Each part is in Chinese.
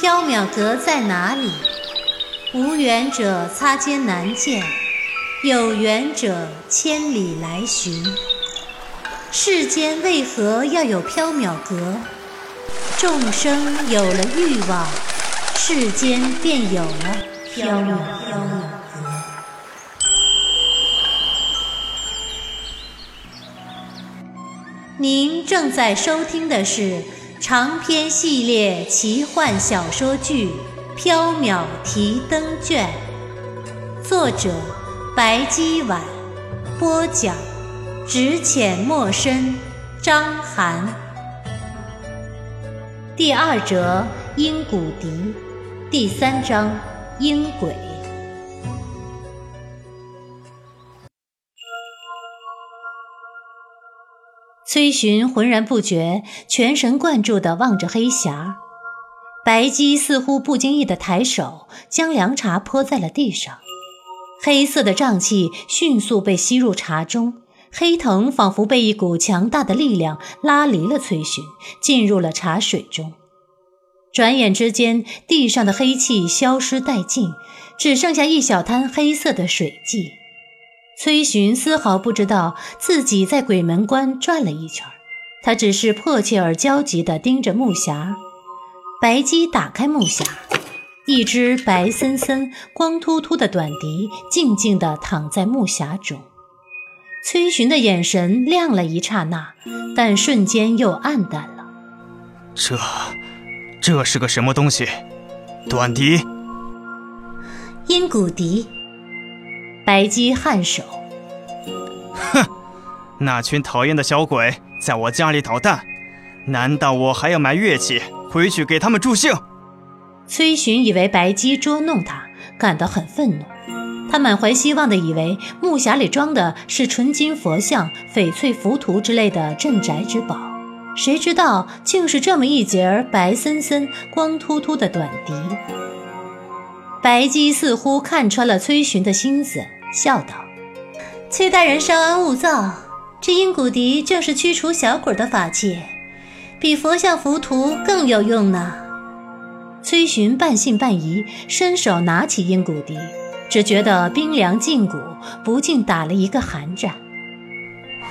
缥缈阁在哪里？无缘者擦肩难见，有缘者千里来寻。世间为何要有缥缈阁？众生有了欲望，世间便有了缥缈阁。您正在收听的是长篇系列奇幻小说剧《缥缈提灯卷》，作者白姬婉，播讲只浅墨深，张涵。第二折阴谷笛，第三章阴鬼。崔寻浑然不觉，全神贯注地望着黑匣。白姬似乎不经意地抬手，将凉茶泼在了地上。黑色的瘴气迅速被吸入茶中，黑藤仿佛被一股强大的力量拉离了崔寻，进入了茶水中。转眼之间，地上的黑气消失殆尽，只剩下一小滩黑色的水迹。崔寻丝毫不知道自己在鬼门关转了一圈，他只是迫切而焦急地盯着木匣。白姬打开木匣，一只白森森、光秃秃的短笛静静地躺在木匣中。崔寻的眼神亮了一刹那，但瞬间又暗淡了。这，这是个什么东西？短笛？阴骨笛。白姬颔首，哼，那群讨厌的小鬼在我家里捣蛋，难道我还要买乐器回去给他们助兴？崔寻以为白姬捉弄他，感到很愤怒。他满怀希望的以为木匣里装的是纯金佛像、翡翠浮屠之类的镇宅之宝，谁知道竟是这么一截白森森、光秃秃的短笛。白姬似乎看穿了崔寻的心思。笑道：“崔大人稍安勿躁，这阴骨笛正是驱除小鬼的法器，比佛像浮屠更有用呢。”崔寻半信半疑，伸手拿起阴骨笛，只觉得冰凉禁骨，不禁打了一个寒战。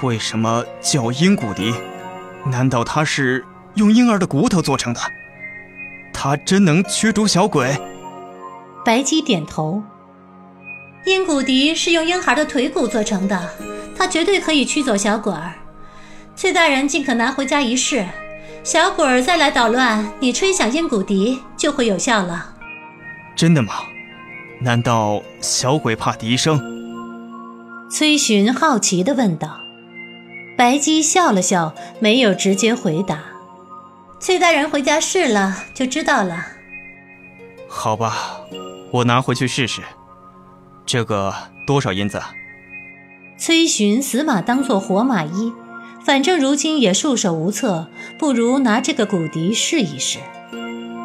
为什么叫阴骨笛？难道它是用婴儿的骨头做成的？它真能驱逐小鬼？白姬点头。阴骨笛是用婴孩的腿骨做成的，它绝对可以驱走小鬼儿。崔大人尽可拿回家一试，小鬼儿再来捣乱，你吹响阴骨笛就会有效了。真的吗？难道小鬼怕笛声？崔寻好奇地问道。白姬笑了笑，没有直接回答。崔大人回家试了就知道了。好吧，我拿回去试试。这个多少银子？崔寻死马当做活马医，反正如今也束手无策，不如拿这个骨笛试一试。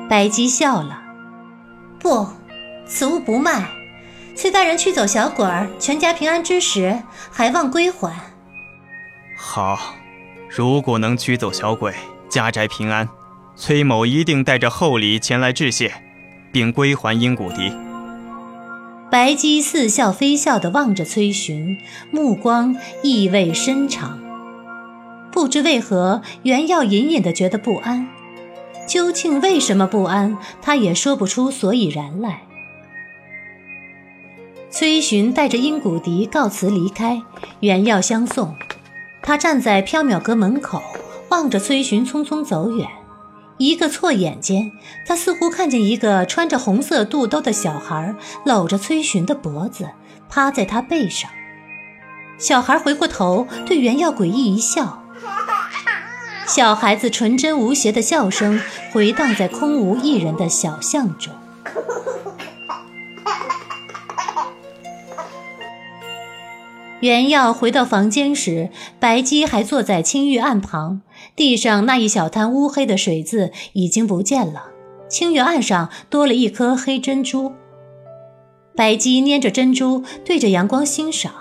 白姬笑了：“不，此物不卖。崔大人驱走小鬼儿，全家平安之时，还望归还。”好，如果能驱走小鬼，家宅平安，崔某一定带着厚礼前来致谢，并归还阴骨笛。白姬似笑非笑地望着崔寻，目光意味深长。不知为何，袁耀隐隐地觉得不安。究竟为什么不安，他也说不出所以然来。崔寻带着阴谷笛告辞离开，袁耀相送。他站在缥缈阁门口，望着崔寻匆匆走远。一个错眼间，他似乎看见一个穿着红色肚兜的小孩搂着崔寻的脖子，趴在他背上。小孩回过头，对袁耀诡异一笑。小孩子纯真无邪的笑声回荡在空无一人的小巷中。袁耀回到房间时，白姬还坐在青玉案旁。地上那一小滩乌黑的水渍已经不见了，清月案上多了一颗黑珍珠。白姬捏着珍珠，对着阳光欣赏。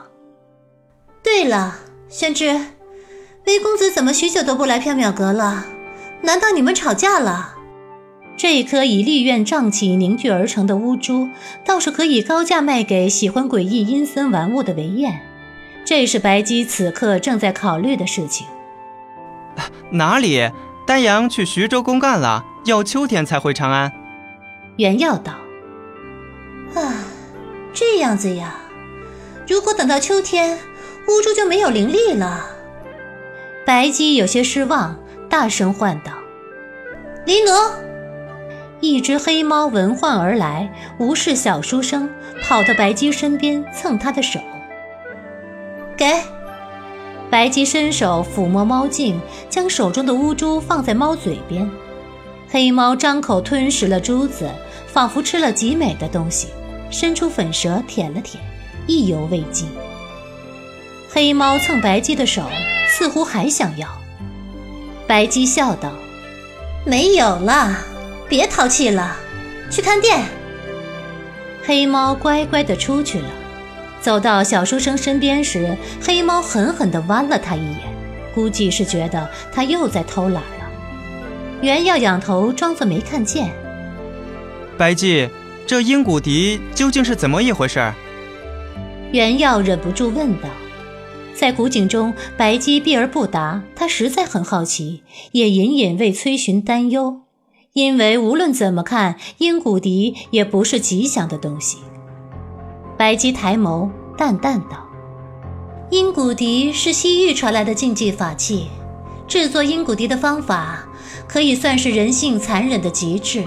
对了，宣之，微公子怎么许久都不来缥缈阁了？难道你们吵架了？这一颗以立院瘴气凝聚而成的乌珠，倒是可以高价卖给喜欢诡异阴森玩物的韦燕。这是白姬此刻正在考虑的事情。哪里？丹阳去徐州公干了，要秋天才回长安。袁耀道：“啊，这样子呀。如果等到秋天，乌珠就没有灵力了。”白姬有些失望，大声唤道：“黎奴！”一只黑猫闻唤而来，无视小书生，跑到白姬身边蹭他的手。给。白姬伸手抚摸猫颈，将手中的乌珠放在猫嘴边。黑猫张口吞食了珠子，仿佛吃了极美的东西，伸出粉舌舔了舔，意犹未尽。黑猫蹭白姬的手，似乎还想要。白姬笑道：“没有了，别淘气了，去看店。”黑猫乖乖地出去了。走到小书生身边时，黑猫狠狠地剜了他一眼，估计是觉得他又在偷懒了。袁耀仰头装作没看见。白姬，这鹰骨笛究竟是怎么一回事？袁耀忍不住问道。在古井中，白姬避而不答，他实在很好奇，也隐隐为崔寻担忧，因为无论怎么看，鹰骨笛也不是吉祥的东西。白姬抬眸，淡淡道：“阴骨笛是西域传来的禁忌法器，制作阴骨笛的方法可以算是人性残忍的极致。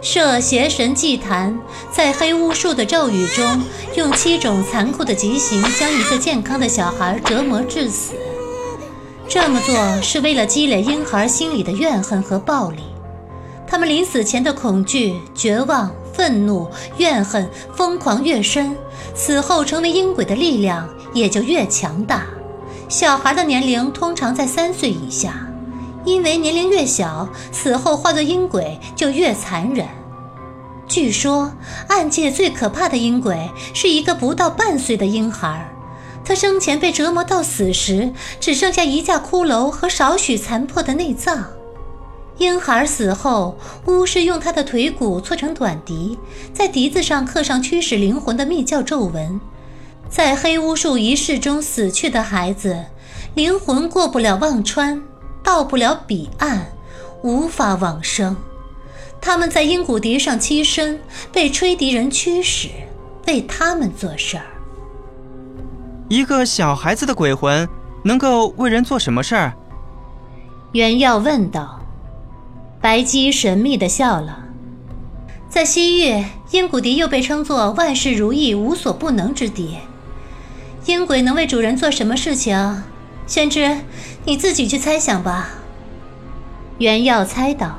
设邪神祭坛，在黑巫术的咒语中，用七种残酷的极刑将一个健康的小孩折磨致死。这么做是为了积累婴孩心里的怨恨和暴力，他们临死前的恐惧、绝望。”愤怒、怨恨、疯狂越深，死后成为阴鬼的力量也就越强大。小孩的年龄通常在三岁以下，因为年龄越小，死后化作阴鬼就越残忍。据说，暗界最可怕的阴鬼是一个不到半岁的婴孩，他生前被折磨到死时，只剩下一架骷髅和少许残破的内脏。婴孩死后，巫师用他的腿骨搓成短笛，在笛子上刻上驱使灵魂的密教咒文。在黑巫术仪式中死去的孩子，灵魂过不了忘川，到不了彼岸，无法往生。他们在阴骨笛上栖身，被吹笛人驱使，为他们做事儿。一个小孩子的鬼魂能够为人做什么事儿？袁耀问道。白姬神秘的笑了，在西域，阴骨笛又被称作万事如意、无所不能之笛。阴鬼能为主人做什么事情？宣之，你自己去猜想吧。袁耀猜道：“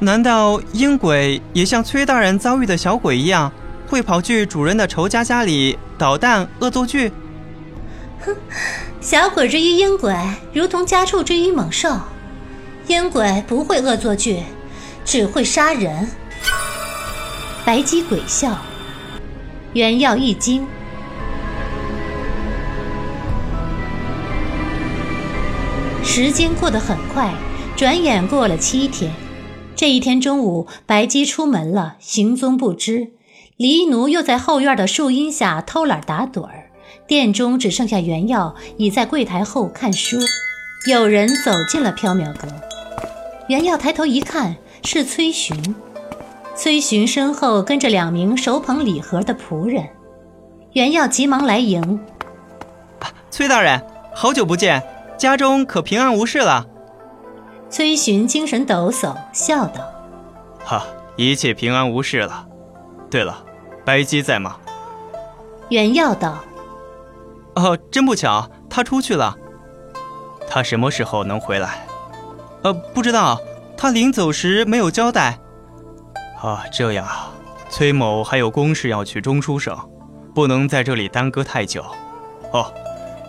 难道阴鬼也像崔大人遭遇的小鬼一样，会跑去主人的仇家家里捣蛋、恶作剧？”哼，小鬼之于阴鬼，如同家畜之于猛兽。烟鬼不会恶作剧，只会杀人。白姬鬼笑，袁耀一惊。时间过得很快，转眼过了七天。这一天中午，白姬出门了，行踪不知。黎奴又在后院的树荫下偷懒打盹儿。店中只剩下袁耀倚在柜台后看书。有人走进了缥缈阁。袁耀抬头一看，是崔寻。崔寻身后跟着两名手捧礼盒的仆人。袁耀急忙来迎：“崔大人，好久不见，家中可平安无事了？”崔寻精神抖擞，笑道：“哈，一切平安无事了。对了，白姬在吗？”袁耀道：“哦，真不巧，他出去了。他什么时候能回来？”呃，不知道，他临走时没有交代。啊，这样，崔某还有公事要去中书省，不能在这里耽搁太久。哦，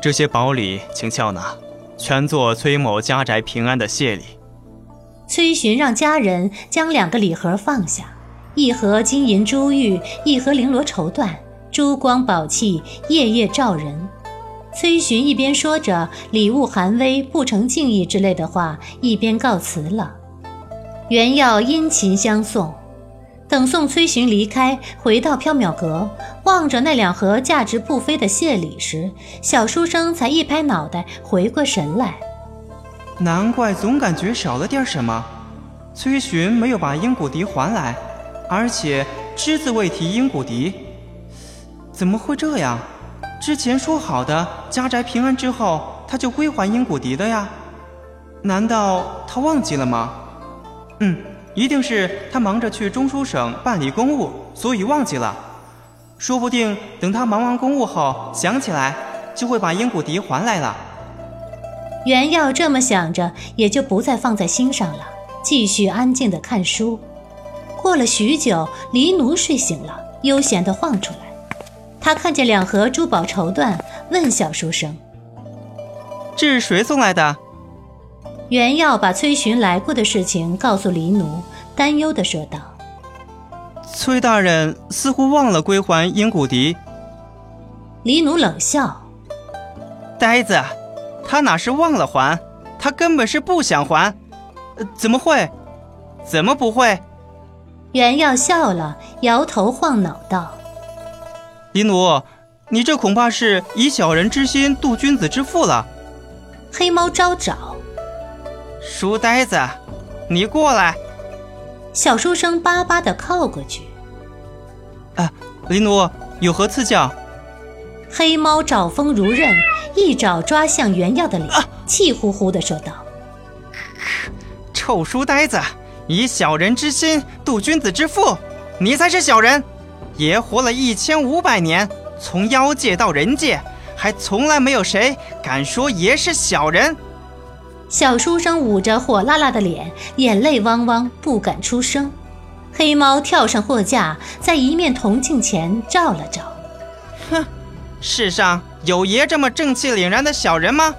这些宝礼请笑纳，全做崔某家宅平安的谢礼。崔寻让家人将两个礼盒放下，一盒金银珠玉，一盒绫罗绸缎，珠光宝气，夜夜照人。崔寻一边说着“礼物寒微，不成敬意”之类的话，一边告辞了。原耀殷勤相送。等送崔寻离开，回到缥缈阁，望着那两盒价值不菲的谢礼时，小书生才一拍脑袋，回过神来。难怪总感觉少了点什么。崔寻没有把鹰骨笛还来，而且只字未提鹰骨笛，怎么会这样？之前说好的家宅平安之后，他就归还鹰骨笛的呀？难道他忘记了吗？嗯。一定是他忙着去中书省办理公务，所以忘记了。说不定等他忙完公务后想起来，就会把鹰骨笛还来了。袁耀这么想着，也就不再放在心上了，继续安静的看书。过了许久，黎奴睡醒了，悠闲地晃出来。他看见两盒珠宝绸缎，问小书生：“这是谁送来的？”袁耀把崔寻来过的事情告诉黎奴，担忧地说道：“崔大人似乎忘了归还鹰骨笛。”黎奴冷笑：“呆子，他哪是忘了还，他根本是不想还。怎么会？怎么不会？”袁耀笑了，摇头晃脑道：“黎奴，你这恐怕是以小人之心度君子之腹了。”黑猫招爪。书呆子，你过来。小书生巴巴的靠过去。啊，黎奴有何赐教？黑猫爪风如刃，一爪抓向袁耀的脸，气呼呼的说道：“臭书呆子，以小人之心度君子之腹，你才是小人。爷活了一千五百年，从妖界到人界，还从来没有谁敢说爷是小人。”小书生捂着火辣辣的脸，眼泪汪汪，不敢出声。黑猫跳上货架，在一面铜镜前照了照，哼，世上有爷这么正气凛然的小人吗？